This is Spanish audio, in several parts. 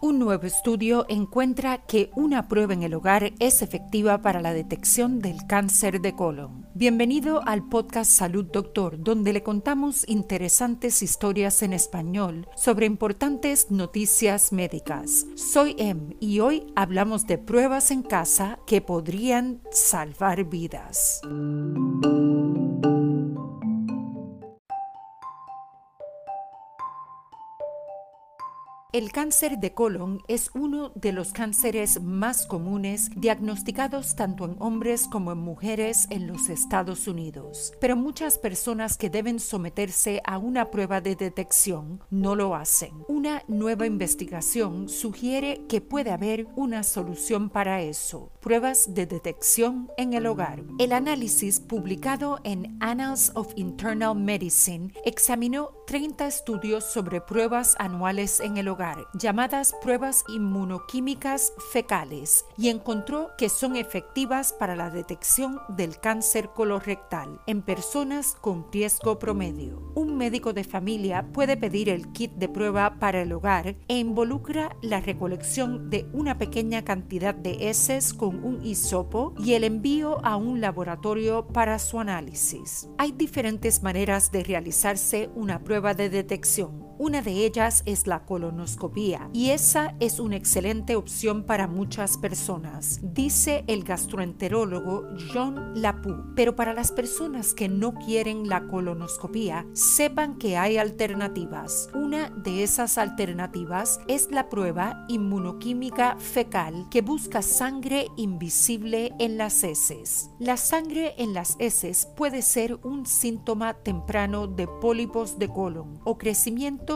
Un nuevo estudio encuentra que una prueba en el hogar es efectiva para la detección del cáncer de colon. Bienvenido al podcast Salud Doctor, donde le contamos interesantes historias en español sobre importantes noticias médicas. Soy Em y hoy hablamos de pruebas en casa que podrían salvar vidas. El cáncer de colon es uno de los cánceres más comunes diagnosticados tanto en hombres como en mujeres en los Estados Unidos, pero muchas personas que deben someterse a una prueba de detección no lo hacen. Una nueva investigación sugiere que puede haber una solución para eso, pruebas de detección en el hogar. El análisis publicado en Annals of Internal Medicine examinó 30 estudios sobre pruebas anuales en el hogar llamadas pruebas inmunoquímicas fecales y encontró que son efectivas para la detección del cáncer colorectal en personas con riesgo promedio. Un médico de familia puede pedir el kit de prueba para el hogar e involucra la recolección de una pequeña cantidad de heces con un hisopo y el envío a un laboratorio para su análisis. Hay diferentes maneras de realizarse una prueba de detección. Una de ellas es la colonoscopía y esa es una excelente opción para muchas personas, dice el gastroenterólogo John Lapu. Pero para las personas que no quieren la colonoscopía, sepan que hay alternativas. Una de esas alternativas es la prueba inmunoquímica fecal que busca sangre invisible en las heces. La sangre en las heces puede ser un síntoma temprano de pólipos de colon o crecimiento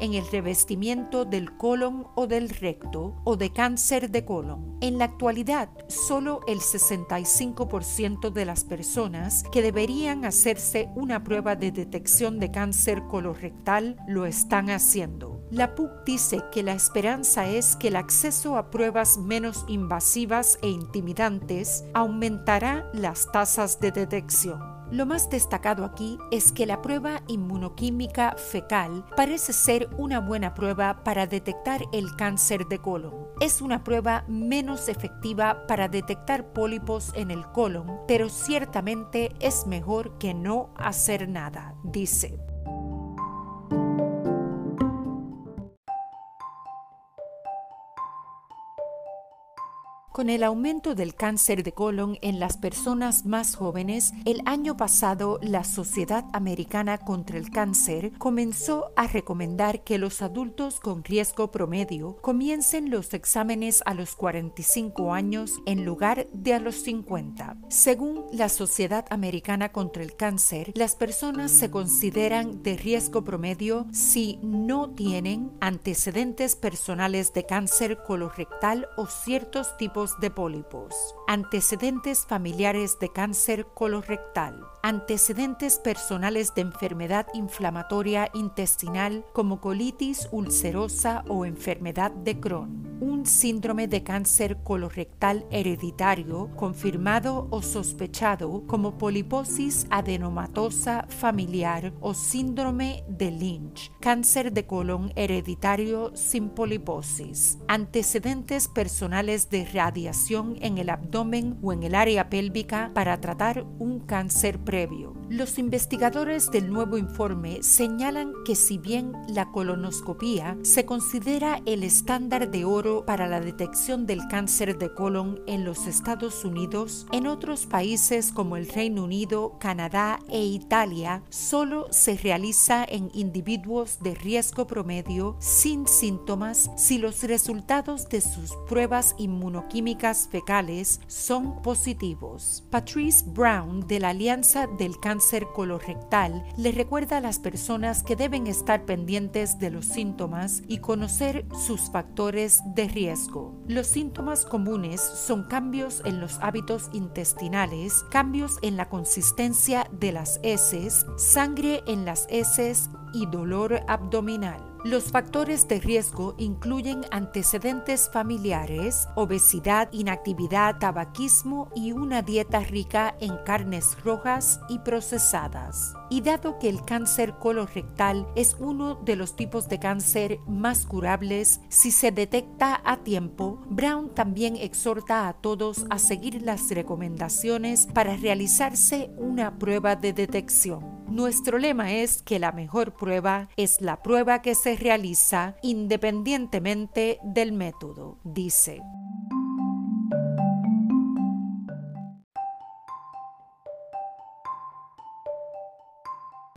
en el revestimiento del colon o del recto o de cáncer de colon. En la actualidad, solo el 65% de las personas que deberían hacerse una prueba de detección de cáncer colorectal lo están haciendo. La PUC dice que la esperanza es que el acceso a pruebas menos invasivas e intimidantes aumentará las tasas de detección. Lo más destacado aquí es que la prueba inmunoquímica fecal parece ser una buena prueba para detectar el cáncer de colon. Es una prueba menos efectiva para detectar pólipos en el colon, pero ciertamente es mejor que no hacer nada, dice. Con el aumento del cáncer de colon en las personas más jóvenes, el año pasado la Sociedad Americana contra el Cáncer comenzó a recomendar que los adultos con riesgo promedio comiencen los exámenes a los 45 años en lugar de a los 50. Según la Sociedad Americana contra el Cáncer, las personas se consideran de riesgo promedio si no tienen antecedentes personales de cáncer colorectal o ciertos tipos de pólipos, antecedentes familiares de cáncer colorectal, antecedentes personales de enfermedad inflamatoria intestinal como colitis ulcerosa o enfermedad de Crohn, un síndrome de cáncer colorectal hereditario confirmado o sospechado como poliposis adenomatosa familiar o síndrome de Lynch, cáncer de colon hereditario sin poliposis, antecedentes personales de radiación en el abdomen o en el área pélvica para tratar un cáncer previo. Los investigadores del nuevo informe señalan que si bien la colonoscopía se considera el estándar de oro para la detección del cáncer de colon en los Estados Unidos, en otros países como el Reino Unido, Canadá e Italia solo se realiza en individuos de riesgo promedio sin síntomas si los resultados de sus pruebas inmunoquímicas fecales son positivos. Patrice Brown de la Alianza del Cáncer cáncer colorectal le recuerda a las personas que deben estar pendientes de los síntomas y conocer sus factores de riesgo. Los síntomas comunes son cambios en los hábitos intestinales, cambios en la consistencia de las heces, sangre en las heces y dolor abdominal. Los factores de riesgo incluyen antecedentes familiares, obesidad, inactividad, tabaquismo y una dieta rica en carnes rojas y procesadas. Y dado que el cáncer colorectal es uno de los tipos de cáncer más curables si se detecta a tiempo, Brown también exhorta a todos a seguir las recomendaciones para realizarse una prueba de detección. Nuestro lema es que la mejor prueba es la prueba que se realiza independientemente del método, dice.